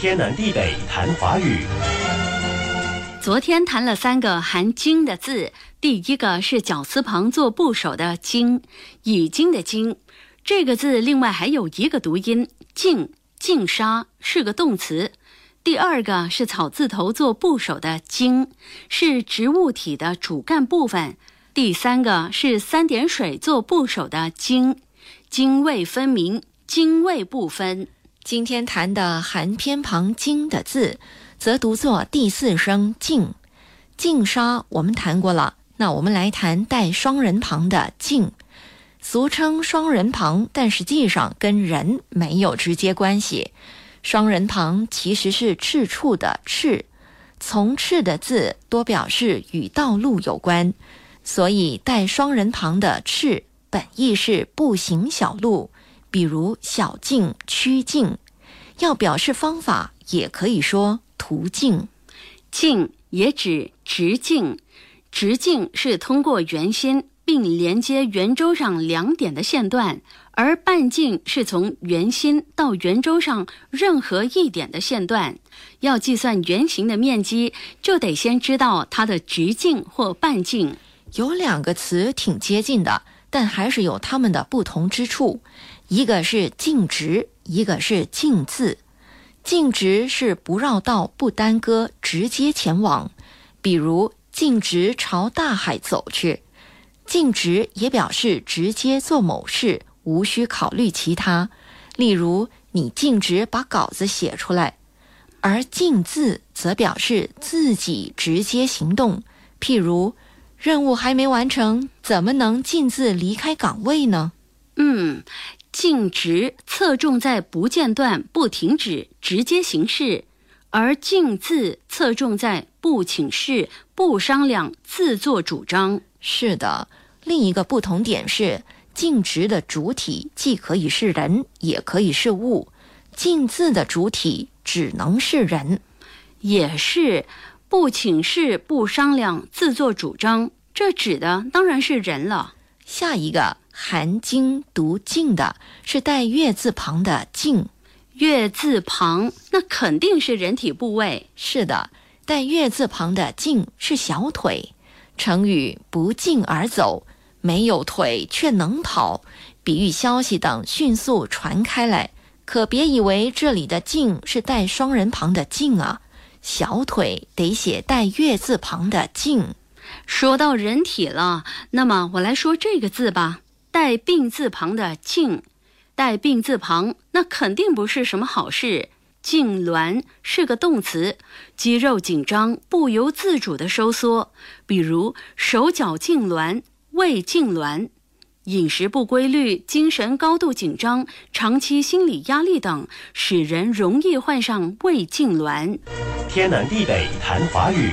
天南地北谈华语。昨天谈了三个含“经”的字，第一个是绞丝旁做部首的“经”，已经的“经”。这个字另外还有一个读音“净”，净沙是个动词。第二个是草字头做部首的“茎”，是植物体的主干部分。第三个是三点水做部首的“茎”，茎味分明，茎味不分。今天谈的含偏旁“经”的字，则读作第四声“净”。净沙我们谈过了，那我们来谈带双人旁的“净”，俗称双人旁，但实际上跟人没有直接关系。双人旁其实是赤处的“赤”，从赤的字多表示与道路有关，所以带双人旁的“赤”本意是步行小路，比如小径、曲径。要表示方法，也可以说途径。径也指直径，直径是通过圆心并连接圆周上两点的线段。而半径是从圆心到圆周上任何一点的线段。要计算圆形的面积，就得先知道它的直径或半径。有两个词挺接近的，但还是有它们的不同之处。一个是径直，一个是径自。径直是不绕道、不耽搁，直接前往。比如径直朝大海走去。径直也表示直接做某事。无需考虑其他，例如你径直把稿子写出来，而径自则表示自己直接行动。譬如任务还没完成，怎么能径自离开岗位呢？嗯，径直侧重在不间断、不停止、直接行事，而径字侧重在不请示、不商量、自作主张。是的，另一个不同点是。静直的主体既可以是人，也可以是物；静字的主体只能是人，也是不请示、不商量、自作主张。这指的当然是人了。下一个含“经”读“静”的是带月字旁的“静”，月字旁那肯定是人体部位。是的，带月字旁的“静”是小腿。成语“不胫而走”。没有腿却能跑，比喻消息等迅速传开来。可别以为这里的“胫”是带双人旁的“胫”啊，小腿得写带月字旁的“静”。说到人体了，那么我来说这个字吧，带病字旁的“静”，带病字旁那肯定不是什么好事。痉挛是个动词，肌肉紧张不由自主的收缩，比如手脚痉挛。胃痉挛、饮食不规律、精神高度紧张、长期心理压力等，使人容易患上胃痉挛。天南地北谈华语。